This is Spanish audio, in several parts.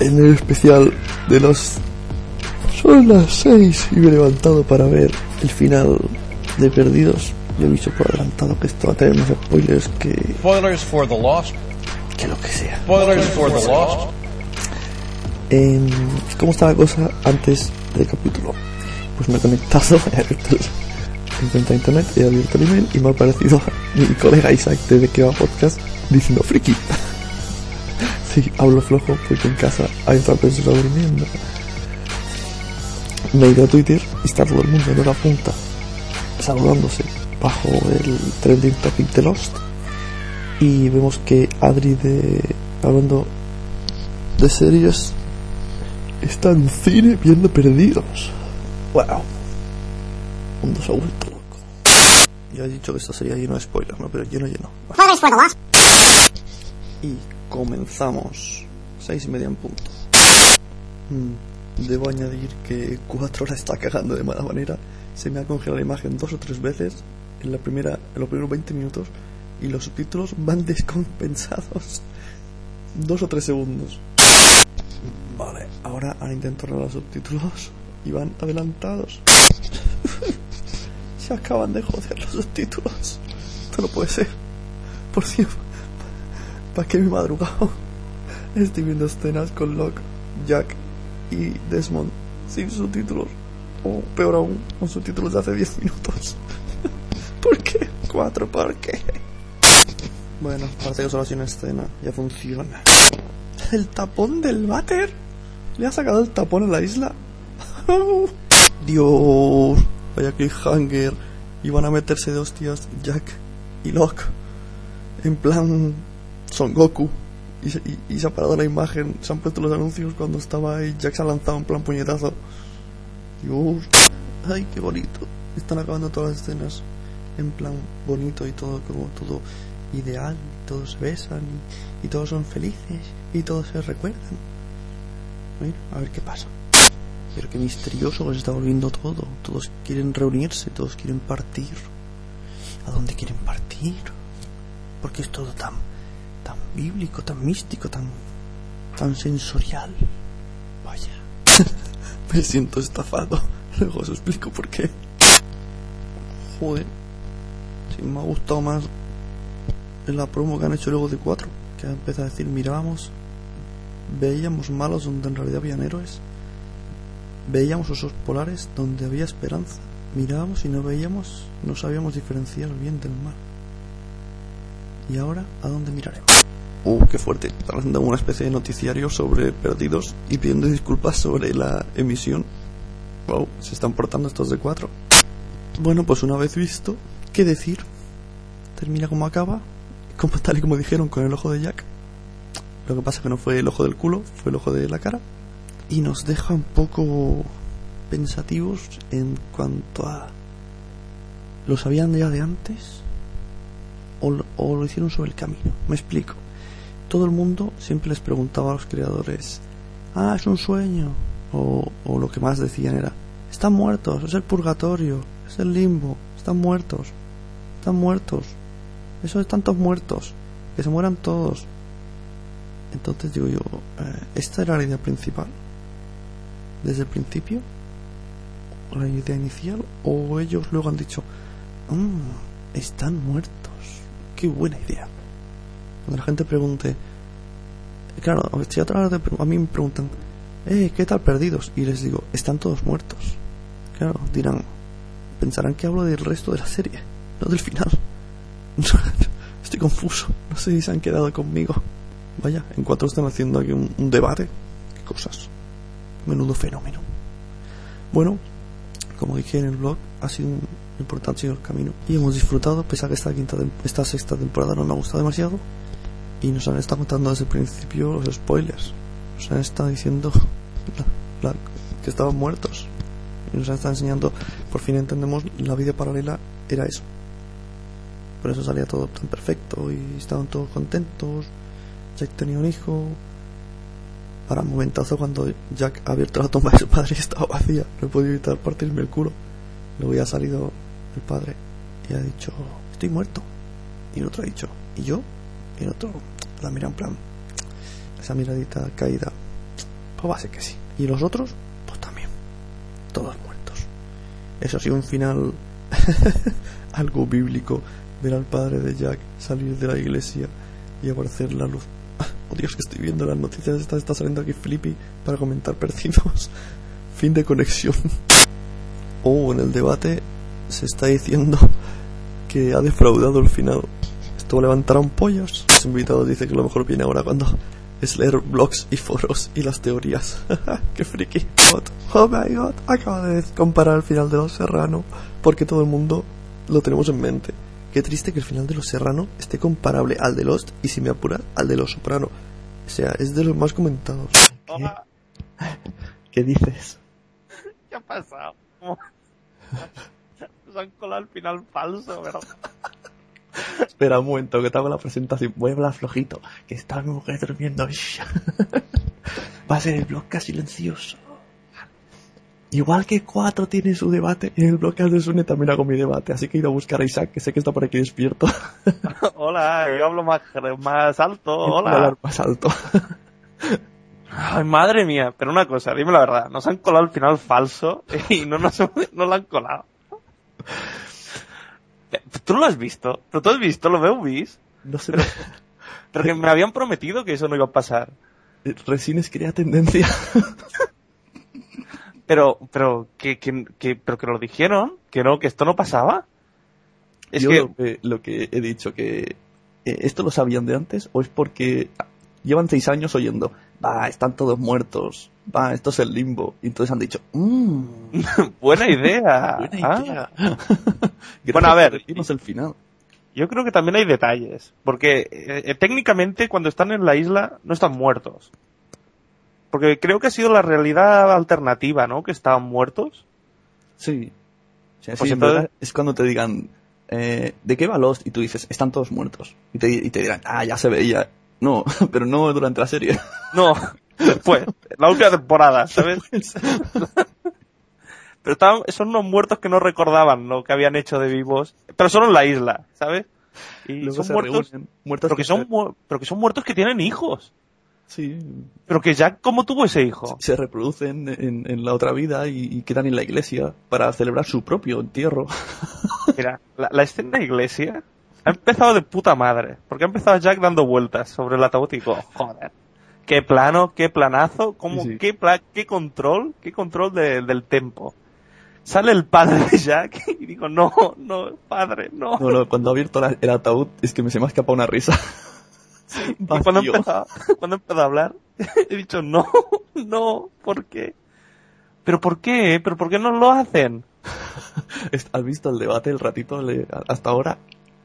en el especial de los... Son las 6 y me he levantado para ver el final de Perdidos. Yo he visto por adelantado que esto va a tener más spoilers que... Spoilers for the Lost. que lo que sea. Spoilers for the Lost. Em, ¿Cómo está la cosa antes del capítulo? Pues me he conectado, he abierto el, a internet, he abierto el email y me ha aparecido mi colega Isaac de Que va Podcast diciendo friki. Sí, hablo flojo porque en casa hay otra persona durmiendo. Me he ido a Twitter y está todo el mundo en hora punta saludándose bajo el trending topic de Lost y vemos que Adri de hablando de series está en cine viendo perdidos. Wow. Mundo se ha vuelto loco. Ya he dicho que esto sería lleno de spoilers, ¿no? Pero lleno, lleno. Lost. Y comenzamos. Seis y media en punto. Mm, Debo añadir que cuatro horas está cagando de mala manera. Se me ha congelado la imagen dos o tres veces en la primera, en los primeros 20 minutos y los subtítulos van descompensados dos o tres segundos. Vale, ahora han intentado los subtítulos y van adelantados. Se acaban de joder los subtítulos. Esto no puede ser. Por cierto, ¿para qué me he madrugado? Estoy viendo escenas con Locke, Jack y Desmond sin subtítulos. O peor aún, con subtítulos de hace 10 minutos. ¿Por qué? Cuatro, ¿por qué? Bueno, parece que solo ha sido una escena. Ya funciona. ¿El tapón del váter? ¿Le ha sacado el tapón a la isla? Dios, vaya cliffhanger. Iban a meterse de hostias Jack y Locke. En plan Son Goku. Y, se- y- y parado la imagen. Se han puesto los anuncios cuando estaba ahí. Jack se ha lanzado en plan puñetazo. Dios. Ay, qué bonito. Están acabando todas las escenas en plan bonito y todo como todo ideal. Todos se besan y, y todos son felices y todos se recuerdan. Bueno, a ver qué pasa. Pero qué misterioso que se está volviendo todo. Todos quieren reunirse, todos quieren partir. ¿A dónde quieren partir? Porque es todo tan bíblico, tan místico, tan, tan sensorial. Vaya. Me siento estafado. Luego os explico por qué. Joder. Si me ha gustado más la promo que han hecho luego de 4. Que ha empezado a decir, mirábamos, veíamos malos donde en realidad habían héroes. Veíamos osos polares donde había esperanza. Mirábamos y no veíamos, no sabíamos diferenciar bien del mal. ¿Y ahora a dónde miraremos? Uh, qué fuerte. Están haciendo una especie de noticiario sobre perdidos y pidiendo disculpas sobre la emisión. Wow, se están portando estos de cuatro. Bueno, pues una vez visto, ¿qué decir? Termina como acaba, como tal y como dijeron con el ojo de Jack. Lo que pasa es que no fue el ojo del culo, fue el ojo de la cara. Y nos deja un poco pensativos en cuanto a... ¿Lo sabían ya de antes? ¿O lo, o lo hicieron sobre el camino? Me explico. Todo el mundo siempre les preguntaba a los creadores, ah, es un sueño. O, o lo que más decían era, están muertos, es el purgatorio, es el limbo, están muertos, están muertos. Eso de tantos muertos, que se mueran todos. Entonces digo yo, eh, ¿esta era la idea principal? ¿Desde el principio? ¿La idea inicial? ¿O ellos luego han dicho, "Mm, están muertos? Qué buena idea. Cuando la gente pregunte, claro, si otra vez a mí me preguntan, eh, ¿qué tal perdidos? Y les digo, están todos muertos. Claro, dirán, pensarán que hablo del resto de la serie, no del final. Estoy confuso, no sé si se han quedado conmigo. Vaya, en cuatro están haciendo aquí un, debate. Qué cosas. Menudo fenómeno. Bueno, como dije en el blog, ha sido un importante camino. Y hemos disfrutado, pese a que esta, quinta esta sexta temporada no me ha gustado demasiado. Y nos han estado contando desde el principio los spoilers. Nos han estado diciendo que estaban muertos. Y nos han estado enseñando, por fin entendemos, la vida paralela era eso. Por eso salía todo tan perfecto y estaban todos contentos. Jack tenía un hijo. Para un momentazo cuando Jack ha abierto la tumba de su padre y estaba vacía. No he podido evitar partirme el culo. Luego ya ha salido el padre y ha dicho, estoy muerto. Y el otro ha dicho, ¿y yo? Y el otro la mira en plan, esa miradita caída, pues va a ser que sí. Y los otros, pues también. Todos muertos. Eso sí, un final algo bíblico. Ver al padre de Jack salir de la iglesia y aparecer la luz. Oh Dios, que estoy viendo las noticias. Está, está saliendo aquí Flippy para comentar perdidos. fin de conexión. Oh, en el debate se está diciendo que ha defraudado el final. Esto levantaron pollos. Los invitados dice que lo mejor viene ahora cuando es leer blogs y foros y las teorías. ¡Qué friki! Oh my god, acaba de comparar el final de Los Serrano porque todo el mundo lo tenemos en mente. Qué triste que el final de Los Serrano esté comparable al de Lost y si me apura al de Los Soprano. O sea, es de los más comentados. Hola, ¿Qué dices? ¿qué ha pasado? Nos han colado el final falso, ¿verdad? Espera un momento, que te hago la presentación. Voy a hablar flojito, que está mi mujer durmiendo. Va a ser el blog silencioso. Igual que Cuatro tiene su debate, en el bloque de Sune también hago mi debate. Así que he ido a buscar a Isaac, que sé que está por aquí despierto. Hola, yo hablo más, más alto. Voy a Hola. hablar más alto. Ay, madre mía. Pero una cosa, dime la verdad. Nos han colado el final falso y no nos no lo han colado. ¿Tú lo has visto? ¿Pero tú has visto? ¿Lo veo bis? No sé, no. Pero que me habían prometido que eso no iba a pasar. Resines crea tendencia. Pero, pero, que, que, que, pero que lo dijeron, que no, que esto no pasaba. Es Yo que, lo, que, lo que he dicho, que eh, ¿esto lo sabían de antes o es porque llevan seis años oyendo, va, están todos muertos, va, esto es el limbo? Y entonces han dicho, mmm, buena idea. buena Ah, idea. Bueno, a ver. Decirnos el final. Yo creo que también hay detalles, porque eh, eh, técnicamente cuando están en la isla no están muertos. Porque creo que ha sido la realidad alternativa, ¿no? Que estaban muertos. Sí. O sea, Pues sí, entonces- es cuando te digan, eh, ¿de qué va Lost? Y tú dices, están todos muertos. Y te, y te dirán, ah, ya se veía. No, pero no durante la serie. No, después, la última temporada, ¿sabes? Pero estaban, son unos muertos que no recordaban lo que habían hecho de vivos, pero solo en la isla, ¿sabes? Y Luego son muertos, reúnen, muertos pero que son, mu- pero que son muertos que tienen hijos. Sí, Pero que Jack, ¿cómo tuvo ese hijo? se reproducen en, en la otra vida y, y quedan en la iglesia para celebrar su propio entierro. Mira, la, la escena de iglesia ha empezado de puta madre. Porque ha empezado Jack dando vueltas sobre el ataúd y digo, joder. Qué plano, qué planazo, cómo, Sí, sí. qué, pla- qué control, qué control de- del tempo. Sale el padre de Jack y digo, no, no, padre, no. No, no, cuando ha abierto la- el ataúd es que me se me ha escapado una risa. y cuando empezó, cuando empezó a hablar, he dicho, no, no, ¿por qué? ¿Pero por qué? ¿Pero por qué no lo hacen? ¿Has visto el debate el ratito hasta ahora?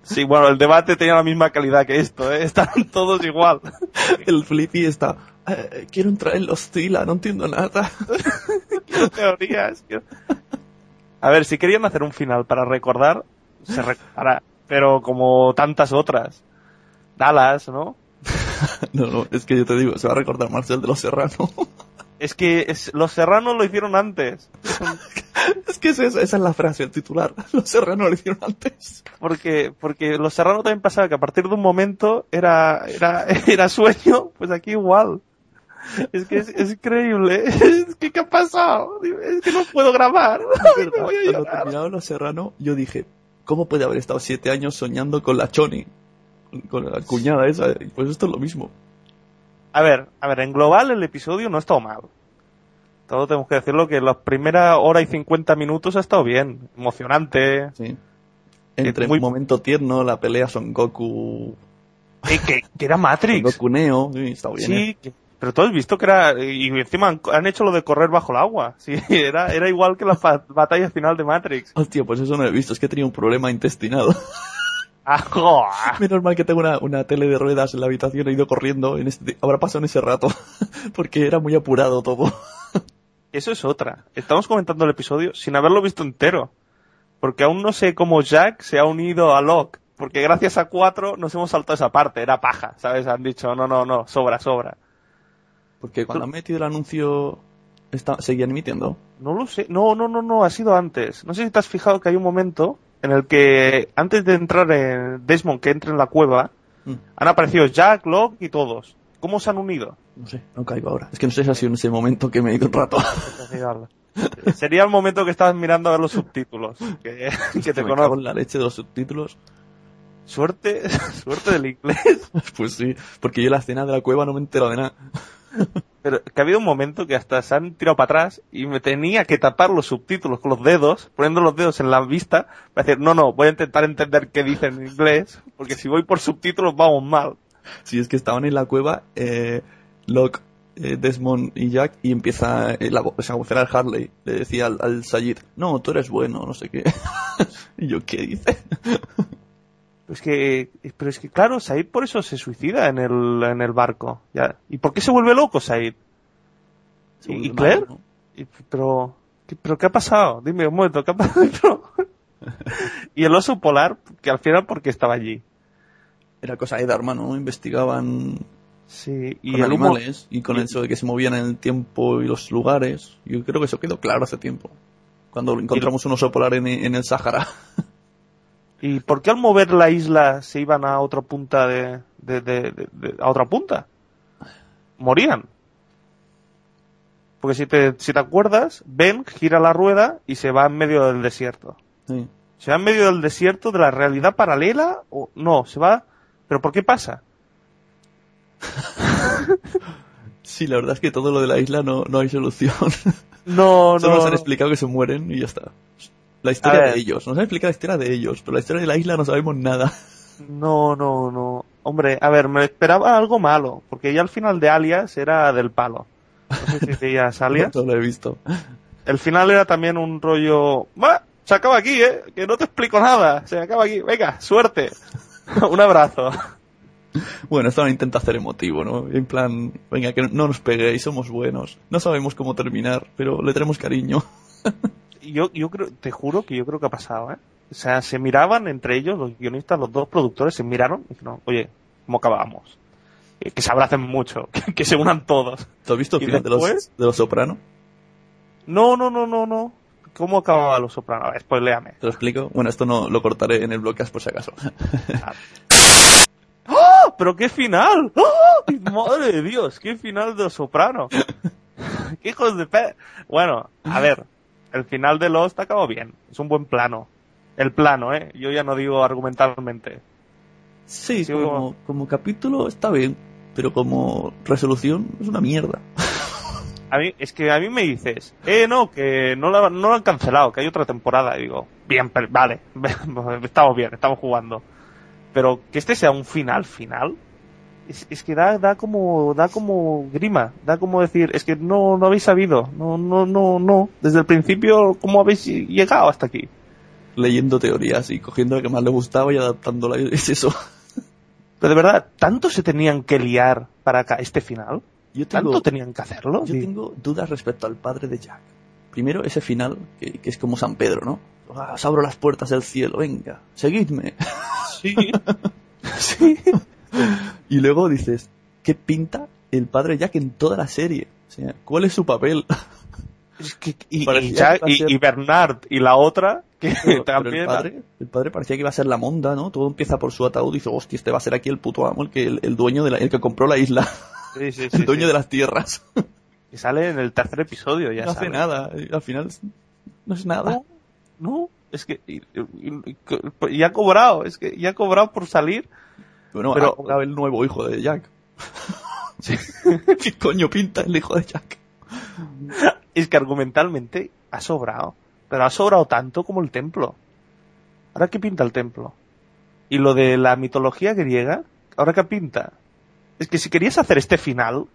Sí, bueno, el debate tenía la misma calidad que esto, ¿eh? Están todos igual. El Flippy está, "Eh, quiero entrar en los Tila, no entiendo nada. Quiero teorías. quiero- A ver, si querían hacer un final para recordar, se recordará. Pero como tantas otras. Dallas, ¿no? No, no, es que yo te digo, se va a recordar más el de los Serrano. Es que es- los serranos lo hicieron antes. es que es esa, esa es la frase, el titular. Los Serrano lo hicieron antes. Porque, porque los serranos también pasaba que a partir de un momento era, era, era sueño, pues aquí igual. Es que es, es increíble. Es que, ¿qué ha pasado? Es que no puedo grabar. Ay, me voy a Cuando terminaron los Serrano, yo dije, ¿cómo puede haber estado siete años soñando con la Choni? Con- la cuñada esa. Pues esto es lo mismo. A ver, a ver, en global el episodio no ha estado mal. Todo tenemos que decirlo que las primeras hora y 50 minutos ha estado bien. Emocionante. Sí. Entre muy- un momento tierno, la pelea Son Goku, Eh, que, que era Son Matrix. Goku Neo, sí, está bien. ¿eh? Sí, que- pero tú has visto que era, y encima han, han hecho lo de correr bajo el agua. Sí, era, era igual que la batalla final de Matrix. Hostia, pues eso no lo he visto, es que tenía un problema intestinal. Ah, joa. Menos mal que tengo una, una tele de ruedas en la habitación, he ido corriendo, en este, habrá pasado en ese rato, porque era muy apurado todo. Eso es otra. Estamos comentando el episodio sin haberlo visto entero. Porque aún no sé cómo Jack se ha unido a Locke. Porque gracias a cuatro nos hemos saltado esa parte. Era paja, ¿sabes? Han dicho, no, no, no, sobra, sobra. Porque cuando han metido el anuncio, está, seguían emitiendo. No lo sé. No, no, no, no, ha sido antes. No sé si te has fijado que hay un momento en el que antes de entrar en Desmond, que entre en la cueva, Mm. han aparecido Jack, Locke y todos. ¿Cómo se han unido? No sé, no caigo ahora. Es que no sé si ha sido en ese momento que me he ido un rato. Sería el momento que estabas mirando a ver los subtítulos. Que, que te conozco. cago en la leche de los subtítulos. Suerte, suerte del inglés. Pues sí, porque yo la escena de la cueva no me entero de nada. Pero que ha habido un momento que hasta se han tirado para atrás y me tenía que tapar los subtítulos con los dedos, poniendo los dedos en la vista, para decir, no, no, voy a intentar entender qué dice en inglés, porque si voy por subtítulos vamos mal. Si es que estaban en la cueva, eh, Locke, eh, Desmond y Jack, y empieza eh, la, o sea, de Harley. Le decía al, al Sayid, no, tú eres bueno, no sé qué. y yo, ¿qué dice? Es que, pero es que claro, Said por eso se suicida en el, en el barco. Ya. ¿Y por qué se vuelve loco Said? ¿Y- Claire? Y- pero, ¿qué, pero ¿qué ha pasado? Dime un momento, ¿qué ha pasado? y el oso polar, que al final porque estaba allí. Era cosa de Dharma, ¿no? Investigaban Sí, y con el humo, animales y con y- eso de que se movían en el tiempo y los lugares. Yo creo que eso quedó claro hace tiempo. Cuando encontramos un oso polar en, en el Sáhara. ¿Y por qué al mover la isla se iban a otra punta de, de, de- de- de- a otra punta? Morían. Porque si te, si te acuerdas, Ben gira la rueda y se va en medio del desierto. Sí. ¿Se va en medio del desierto de la realidad paralela o no? ¿Se va? ¿Pero por qué pasa? Sí, la verdad es que todo lo de la isla no, no hay solución. No, Solo no. nos han explicado que se mueren y ya está. La historia de ellos. Nos han explicado la historia de ellos, pero la historia de la isla no sabemos nada. No, no, no. Hombre, a ver, me esperaba algo malo, porque ya al final de Alias era del palo. No sé si veías Alias. No lo he visto. El final era también un rollo... ¡Va! Se acaba aquí, ¿eh? Que no te explico nada. Se acaba aquí. Venga, suerte. un abrazo. Bueno, esto lo intenta hacer emotivo, ¿no? En plan, venga, que no nos peguéis, somos buenos. No sabemos cómo terminar, pero le tenemos cariño. Yo, yo creo, te juro que yo creo que ha pasado, ¿eh? O sea, se miraban entre ellos, los guionistas, los dos productores, se miraron y dijeron, oye, ¿cómo acabamos? Eh, Que se abracen mucho, que, que se unan todos. ¿Tú has visto el ¿Y final de los, de los Soprano? No, no, no, no, no. ¿Cómo acababa Los Sopranos? Spoiléame. ¿Te lo explico? Bueno, esto no lo cortaré en el bloqueas por si acaso. ¡Oh! ¡Pero qué final! ¡Oh! ¡Madre de Dios! ¡Qué final de Los Sopranos! ¡Qué hijos de pe... Bueno, a ver. El final de Lost acabó bien. Es un buen plano. El plano, ¿eh? Yo ya no digo argumentalmente. Sí, como- como capítulo está bien, pero como resolución es una mierda. A mí, es que a mí me dices, eh, no, que no lo, no lo han cancelado, que hay otra temporada. Y digo, bien, pero- vale, estamos bien, estamos jugando. Pero que este sea un final, final, es, es que da, da como, da como grima, da como decir, es que no, no habéis sabido, no, no, no, no, desde el principio, ¿cómo habéis llegado hasta aquí? Leyendo teorías y cogiendo la que más le gustaba y adaptándola. Es eso. Pero de verdad, ¿tanto se tenían que liar para acá este final? Yo tengo, ¿Tanto tenían que hacerlo? yo Sí. tengo dudas respecto al padre de Jack. Primero, ese final, que, que es como San Pedro, ¿no? Ah, os abro las puertas del cielo, venga, seguidme. Sí. sí. Y luego dices, ¿qué pinta el padre Jack en toda la serie? O sea, ¿cuál es su papel? Es que, y, Jack- y- ser- y Bernard y la otra, que Pero, el, padre, el padre parecía que iba a ser la monda, ¿no? Todo empieza por su ataúd y dice, hostia, este va a ser aquí el puto amo, el, que, el, el dueño de la, el que compró la isla, Sí, sí, sí, el dueño de las tierras. Y sale en el tercer episodio, ya no hace sale. nada, al final no es nada. No, es que... Y, y- y- y ha cobrado, es que ya ha cobrado por salir. Bueno, Pero- ahora el nuevo hijo de Jack. ¿Qué coño pinta el hijo de Jack? Es que argumentalmente ha sobrado. Pero ha sobrado tanto como el templo. ¿Ahora qué pinta el templo? Y lo de la mitología griega, ¿ahora qué pinta? Es que si querías hacer este final,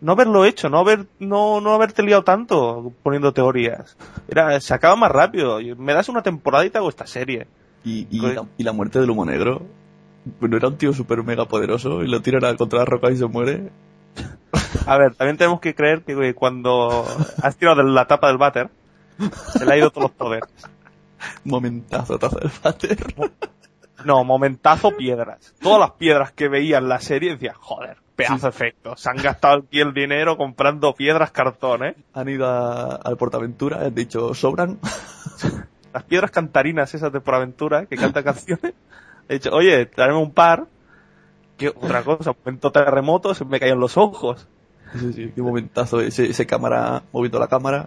no haberlo hecho, no haber, no, no haberte liado tanto poniendo teorías. Era, se acaba más rápido. Me das una temporada y te hago esta serie. Y, y, la, y la muerte del humo negro. Bueno, era un tío súper mega poderoso y lo tiran contra la roca y se muere. A ver, también tenemos que creer que cuando has tirado de la tapa del váter, se le ha ido todos los poderes. Momentazo, taza del váter. No, momentazo piedras. Todas las piedras que veía en la serie decía, joder, pedazo de efecto. Se han gastado aquí el dinero comprando piedras cartón, ¿eh? Han ido a- al Portaventura, han dicho, sobran. Las piedras cantarinas esas de por aventura que canta canciones. He dicho, oye, tráeme un par. ¿Qué otra cosa? Momento terremoto, se me caían los ojos. Sí, sí, qué momentazo. Ese, ese cámara moviendo la cámara.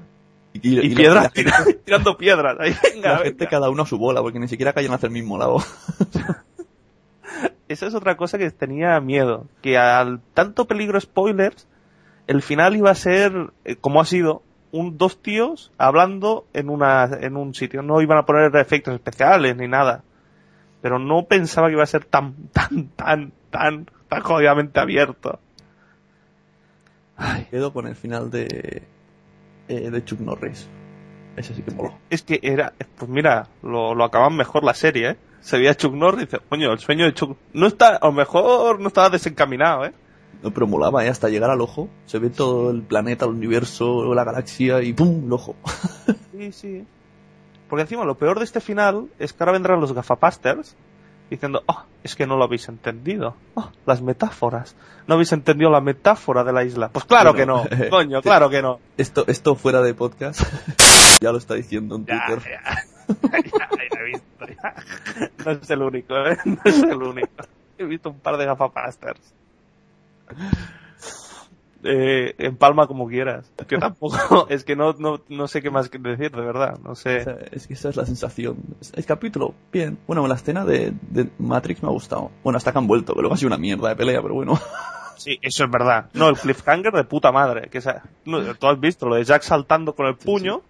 Y, piedras, gente, tirando piedras. Ahí, venga, la venga. gente cada uno a su bola, porque ni siquiera caían hacia el mismo lado. Esa es otra cosa que tenía miedo. Que al tanto peligro spoilers, el final iba a ser, eh, como ha sido, un dos tíos hablando en una en un sitio. No iban a poner efectos especiales ni nada. Pero no pensaba que iba a ser tan, tan, tan, tan, tan jodidamente abierto. Ay, Quedo con el final de, eh, de Chuck Norris. Ese sí que moló. es que era, pues mira, lo, lo acaban mejor la serie, ¿eh? Se veía Chuck Norris y dice, coño, el sueño de Chuck, no está, a lo mejor no estaba desencaminado, ¿eh? No, pero molaba, ¿eh? Hasta llegar al ojo. Se ve todo el planeta, el universo, la galaxia y ¡pum! El ojo. Sí, sí. Porque encima lo peor de este final es que ahora vendrán los gafapasters diciendo, oh, es que no lo habéis entendido. Oh, las metáforas. No habéis entendido la metáfora de la isla. Pues claro Bueno, que no, coño, claro que no. Esto, esto fuera de podcast. ya lo está diciendo en Ya, Twitter. ya. Ya, ya he visto, ya. No es el único, ¿eh? No es el único. He visto un par de gafapasters. Eh, en palma como quieras. Que tampoco, es que no, no, no sé qué más decir, de verdad. No sé. O sea, es que esa es la sensación. El capítulo, bien. Bueno, la escena de, de Matrix me ha gustado. Bueno, hasta que han vuelto, que luego ha sido una mierda de pelea, pero bueno. Sí, eso es verdad. No, el cliffhanger de puta madre. Que esa, no, tú has visto lo de Jack saltando con el puño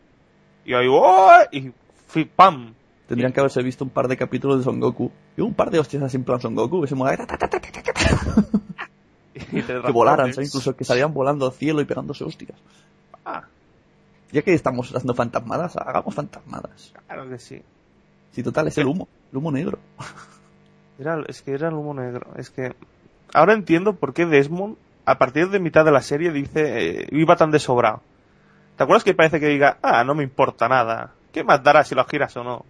y ahí ¡oh! y ¡pam! Tendrían que haberse visto un par de capítulos de Son Goku. Y un par de hostias así en plan Son Goku, que se mueve, Y que volaran. Incluso que salían volando al cielo y pegándose hostias. Ah, Ya que estamos haciendo fantasmadas, hagamos fantasmadas. claro que sí. Si total, es el humo, el humo negro. Era, es que era el humo negro. Es que ahora entiendo por qué Desmond, a partir de mitad de la serie, dice eh, iba tan desobrado. ¿Te acuerdas que parece que diga, ah, no me importa nada? ¿Qué más dará si lo giras o no?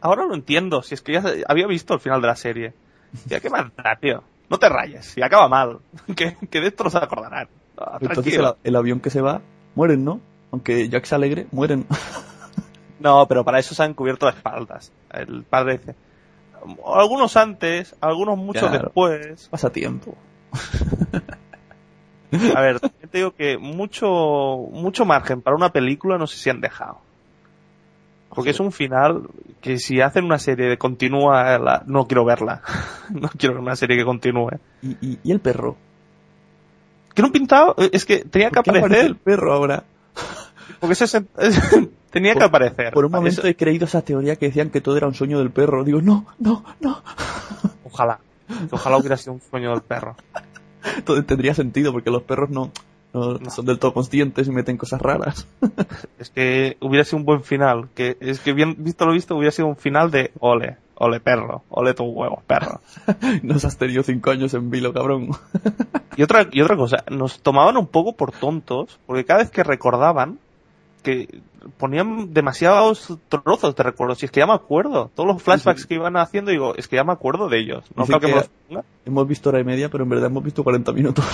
Ahora lo entiendo, si es que ya había visto el final de la serie. Ya, ¿qué más da, tío? No te rayes, si acaba mal. que, que de esto no se acordarán. Ah, Entonces el, el avión que se va, mueren, ¿no? Aunque Jack se alegre, mueren. No, pero para eso se han cubierto las espaldas. El padre dice, algunos antes, algunos mucho Claro. después. Pasa tiempo. A ver, te digo que mucho, mucho margen para una película no sé si han dejado. Porque Sí. es un final que si hacen una serie de continúa, la- no quiero verla. no quiero ver una serie que continúe. ¿Y, y, y el perro? ¿Que no pintado? Es que tenía que ¿Por qué aparece aparecer. el perro ahora? Porque ese tenía que aparecer. Por un momento Eso- he creído esa teoría que decían que todo era un sueño del perro. Digo, no, no, no. Ojalá. Ojalá hubiera sido un sueño del perro. Todo tendría sentido porque los perros no, no, No. son del todo conscientes y meten cosas raras. Es que hubiera sido un buen final. Que es que bien visto lo visto hubiera sido un final de ole, ole perro, ole tu huevo, perro. Nos has tenido cinco años en vilo, cabrón. Y otra, y otra cosa, nos tomaban un poco por tontos, porque cada vez que recordaban, que ponían demasiados trozos de recuerdos, y es que ya me acuerdo, todos los flashbacks sí. que iban haciendo, digo, es que ya me acuerdo de ellos, no creo que me que- los ponga. Hemos visto hora y media, pero en verdad hemos visto 40 minutos.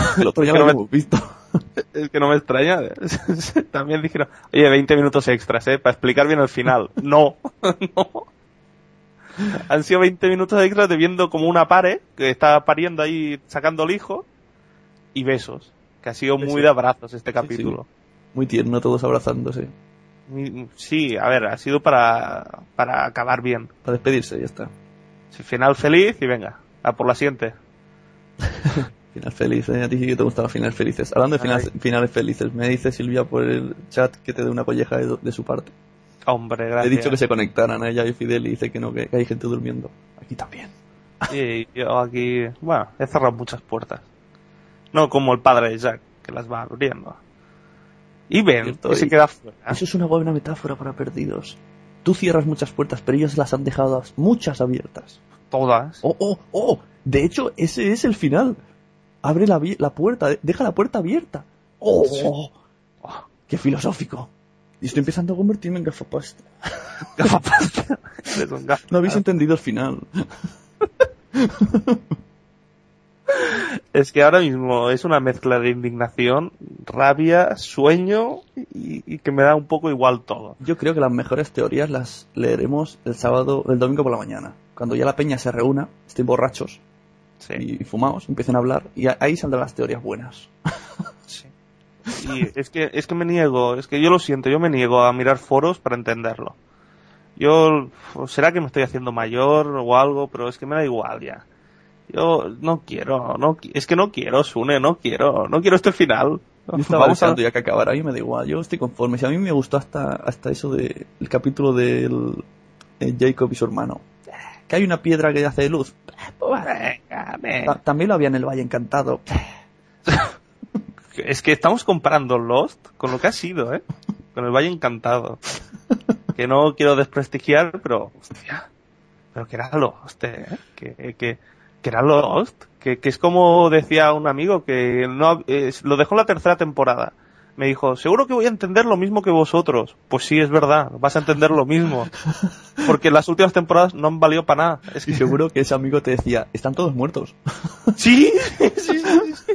El otro ya lo no me- hemos visto. Es que no me extraña. También dijeron, oye, 20 minutos extras, eh, para explicar bien el final. No, no. Han sido 20 minutos extras de viendo como una pare, que está pariendo ahí, sacando el hijo, y besos. Que ha sido muy de abrazos este Sí, capítulo. Muy tierno, todos abrazándose. Sí, a ver, ha sido para, para acabar bien. Para despedirse, ya está. Sí, Final feliz y venga, a por la siguiente. Final feliz, ¿eh? A ti sí que te gustan los finales felices. Hablando de finales, finales felices, me dice Silvia por el chat que te dé una colleja de, de su parte. Hombre, He gracias. dicho que se conectaran a ella y Fidel y dice que no, que, hay gente durmiendo. Aquí también. Sí, yo aquí, bueno, he cerrado muchas puertas. No como el padre de Jack, que las va abriendo. Y Cierto, que se queda fuera. Eso es una buena metáfora para perdidos. Tú cierras muchas puertas, pero ellos las han dejado muchas abiertas. Todas. Oh, oh, oh. De hecho, ese es el final. Abre la, puerta, deja la puerta abierta. Oh, oh, oh, qué filosófico. Y estoy empezando a convertirme en gafapasta. Eres un gaf- No habéis entendido el final. Es que ahora mismo es una mezcla de indignación, rabia, sueño y, y que me da un poco igual todo. Yo creo que las mejores teorías las leeremos el sábado, el domingo por la mañana. Cuando ya la peña se reúna, estén borrachos. Sí. y fumaos, empiecen a hablar y a- ahí saldrán las teorías buenas. Sí. Y es que, es que me niego, es que yo lo siento, yo me niego a mirar foros para entenderlo. Yo, será que me estoy haciendo mayor o algo, pero es que me da igual ya. Yo no quiero, no, es que no quiero, Sune, no quiero, no quiero este final. Yo estaba a, ya que acabara y me da igual, yo estoy conforme. Si a mí me gustó hasta, hasta eso del el capítulo del eh, Jacob y su hermano. Que hay una piedra que hace luz. Venga, venga. Ta- También lo había en el Valle Encantado. Es que estamos comparando Lost con lo que ha sido, ¿eh? Con el Valle Encantado. Que no quiero desprestigiar, pero, hostia. Pero que era Lost, ¿eh? Que, que, que era Lost. Que, que es como decía un amigo que no, eh, lo dejó en la tercera temporada. Me dijo, seguro que voy a entender lo mismo que vosotros. Pues sí, es verdad, vas a entender lo mismo. Porque las últimas temporadas no han valido para nada. Es Y que seguro que ese amigo te decía, están todos muertos. Sí, sí, sí, sí.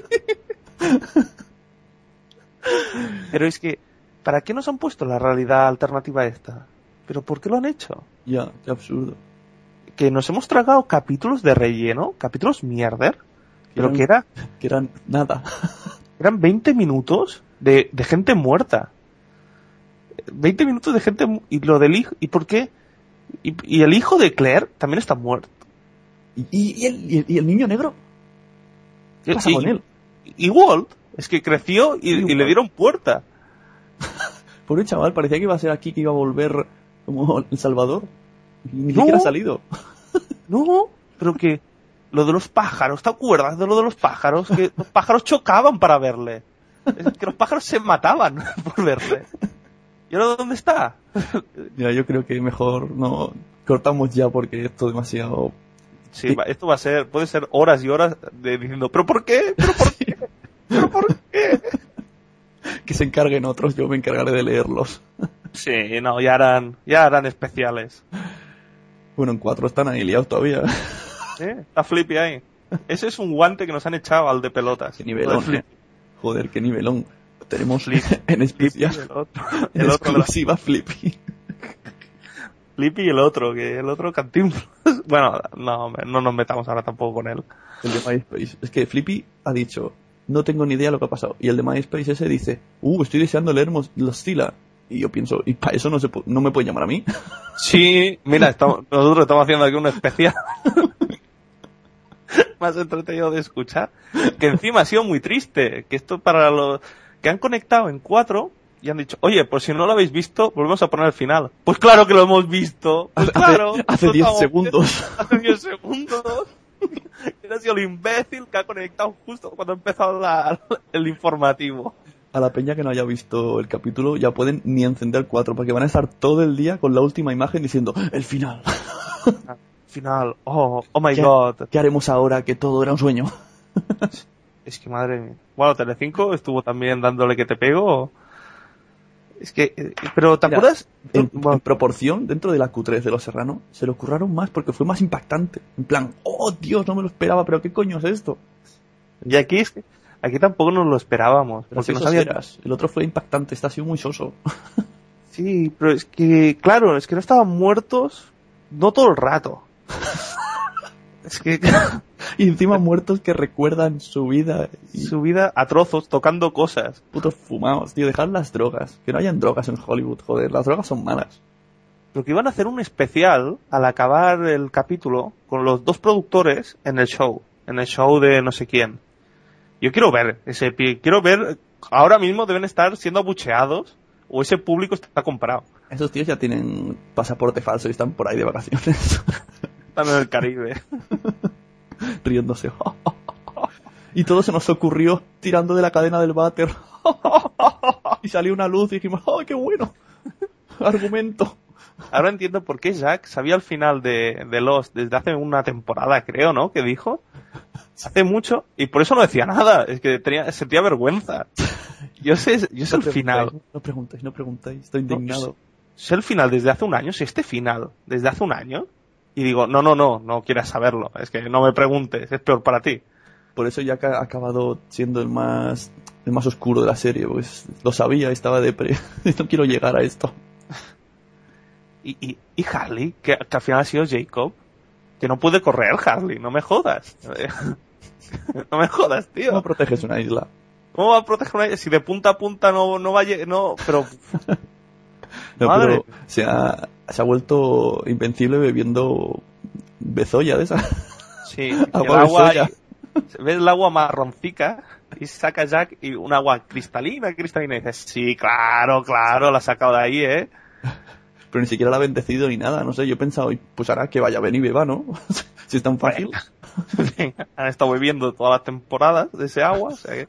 Pero es que, ¿para qué nos han puesto la realidad alternativa esta? ¿Pero por qué lo han hecho? ya, qué absurdo. Que nos hemos tragado capítulos de relleno, capítulos mierder, pero Eran- que era, Que eran nada. eran 20 minutos de, de gente muerta. 20 minutos de gente y lo del hijo, ¿y por qué? Y, y el hijo de Claire también está muerto. ¿Y, y el, y el- y el niño negro? ¿Qué pasa y, con él? y Walt, es que creció y, le dieron puerta. Pobre chaval, parecía que iba a ser aquí, que iba a volver como El Salvador. Ni No. siquiera ha salido. No, pero que lo de los pájaros, ¿te acuerdas de lo de los pájaros? Que los pájaros chocaban para verle. Es que los pájaros se mataban por verle. ¿Y ahora dónde está? Mira, yo creo que mejor no cortamos ya porque esto es demasiado... Sí, esto va a ser, puede ser horas y horas de diciendo, ¿pero por qué? ¿Pero por qué? ¿Pero por qué? Que se encarguen otros, yo me encargaré de leerlos. Sí, no, ya harán, ya harán especiales. Bueno, en cuatro están ahí liados todavía. ¿Sí? Está Flippy ahí. Ese es un guante que nos han echado al de pelotas. Qué nivelón, eh. Joder, qué nivelón. Tenemos Flip. en especial, el otro. en El otro exclusiva Flippy. Flippy y el otro, que el otro Cantinflas. Bueno, no, no nos metamos ahora tampoco con él. El de MySpace. Es que Flippy ha dicho, no tengo ni idea de lo que ha pasado. Y el de MySpace ese dice, uh, estoy deseando leer los Stila. Y yo pienso, ¿y para eso no, se no me puede llamar a mí? Sí, mira, estamos, nosotros estamos haciendo aquí un especial más entretenido de escuchar, que encima ha sido muy triste, que esto para los que han conectado en cuatro y han dicho, oye, pues si no lo habéis visto, volvemos a poner el final. Pues claro que lo hemos visto, pues Hace- claro. hace lo 10 estamos segundos. Hace 10 segundos. Era sido el imbécil que ha conectado justo cuando ha empezado la- el informativo. A la peña que no haya visto el capítulo ya pueden ni encender cuatro porque van a estar todo el día con la última imagen diciendo, el final. Final, oh, oh my ¿Qué, god. ¿Qué haremos ahora que todo era un sueño? Es que madre mía. Bueno, Telecinco estuvo también dándole que te pego. Es que, eh, pero ¿te Mira, acuerdas? En, Bueno, en proporción, dentro de la Q3 de Los Serrano, se lo curraron más porque fue más impactante. En plan, oh Dios, no me lo esperaba, pero ¿qué coño es esto? y aquí es que, aquí tampoco nos lo esperábamos. Pero Porque si no sabía. eras. El otro fue impactante, está ha sido muy soso. Sí, pero es que, claro, es que no estaban muertos, no todo el rato. Es que y encima muertos que recuerdan su vida y su vida a trozos, tocando cosas. putos fumados, tío, dejar las drogas. Que no hayan drogas en Hollywood, joder, las drogas son malas. Pero que iban a hacer un especial al acabar el capítulo con los dos productores en el show, en el show de no sé quién. Yo quiero ver ese quiero ver, ahora mismo deben estar siendo abucheados o ese público está comprado. Esos tíos ya tienen pasaporte falso y están por ahí de vacaciones, Están en el Caribe. riéndose. y todo se nos ocurrió tirando de la cadena del váter. y salió una luz y dijimos, ¡ay, qué bueno! Argumento. Ahora entiendo por qué Jack sabía el final de, de Lost desde hace una temporada, creo, ¿no? Que dijo. Hace mucho. Y por eso no decía nada. Es que tenía, sentía vergüenza. Yo sé, yo sé No el final. No preguntéis, no preguntéis, estoy No, indignado. sé el final desde hace un año, si este final desde hace un año, y digo, no, no, no, no quieras saberlo, es que no me preguntes, es peor para ti. Por eso ya ha acabado siendo el más el más oscuro de la serie, pues lo sabía, estaba depre. no quiero llegar a esto. Y, y, y Harley, que, que al final ha sido Jacob, Que no puede correr, Harley, no me jodas. no me jodas, tío. ¿Cómo proteges una isla? ¿Cómo va a proteger una Si de punta a punta no, no va a No, pero. No, Madre. pero se ha, se ha vuelto invencible bebiendo bezoya de esa. Sí, Agua el agua. soya. Ves el agua marroncica y saca Jack y un agua cristalina, cristalina. Y dices, sí, claro, claro, la ha sacado de ahí, ¿eh? Pero ni siquiera la ha bendecido ni nada, no sé, yo he pensado, pues hará que vaya, ven y beba, ¿no? si es tan fácil. Han estado bebiendo todas las temporadas de ese agua, o sea que.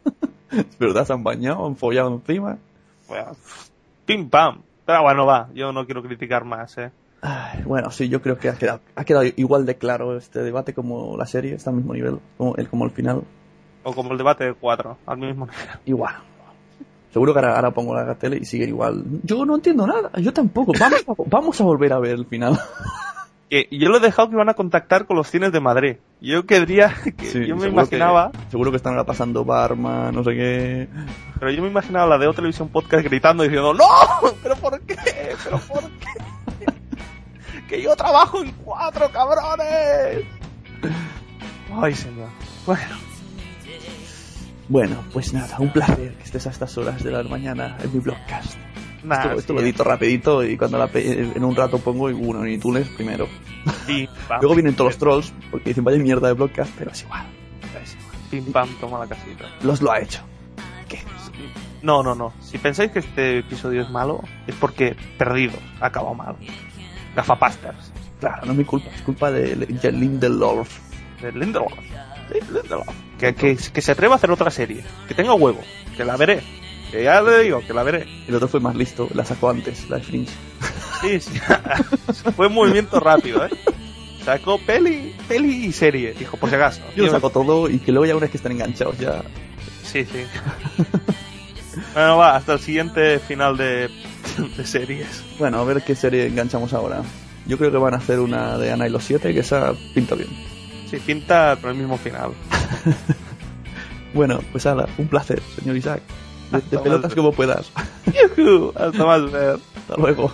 Es verdad, se han bañado, han follado encima. Bueno, pim pam. Pero bueno, va, yo no quiero criticar más, ¿eh? Ay, bueno, sí, yo creo que ha quedado, ha quedado igual de claro este debate como la serie, está al mismo nivel, como el, como el final. O como el debate de cuatro, al mismo nivel. Igual. Seguro que ahora, ahora pongo la tele y sigue igual. Yo no entiendo nada, yo tampoco. Vamos a, vamos a volver a ver el final. Que yo lo he dejado que iban a contactar con los cines de Madrid. Yo querría que Sí, yo me seguro imaginaba, Que, seguro que están ahora pasando Barma, no sé qué. pero yo me imaginaba la de O Televisión Podcast gritando diciendo ¡No! ¿Pero por qué? ¿Pero por qué? ¡Que yo trabajo en cuatro, cabrones! Ay, señor. Bueno, Bueno, pues nada, un placer que estés a estas horas de la mañana en mi blogcast. Nada. esto esto sí, lo edito rapidito y cuando la pe- en un rato pongo uno en iTunes primero. pam, Luego vienen todos los trolls porque dicen vaya mierda de blogcast, pero es igual. es igual. Pim pam, toma la casita. Los lo ha hecho. No, no, no. Si pensáis que este episodio es malo, es porque perdido, ha acabado mal. Gafapasters. Claro, no es mi culpa, es culpa de de Lindelof. De Lindelof. Sí, Lindelof. Que, que, que se atreva a hacer otra serie. Que tenga huevo. Que la veré. Que ya le digo, que la veré. El otro fue más listo, la sacó antes, la de Fringe. Sí, sí. Fue un movimiento rápido, ¿eh? Sacó peli, peli y serie. Dijo, por si acaso. Yo lo saco todo y que luego ya una vez que están enganchados ya. Sí, sí. bueno, va, hasta el siguiente final de, de series. Bueno, a ver qué serie enganchamos ahora. Yo creo que van a hacer una de Ana y los siete, que esa pinta bien. Sí, pinta con el mismo final. Bueno, pues ala, un placer, señor Isaac. De, pelotas como puedas. Hasta más ver. Hasta luego.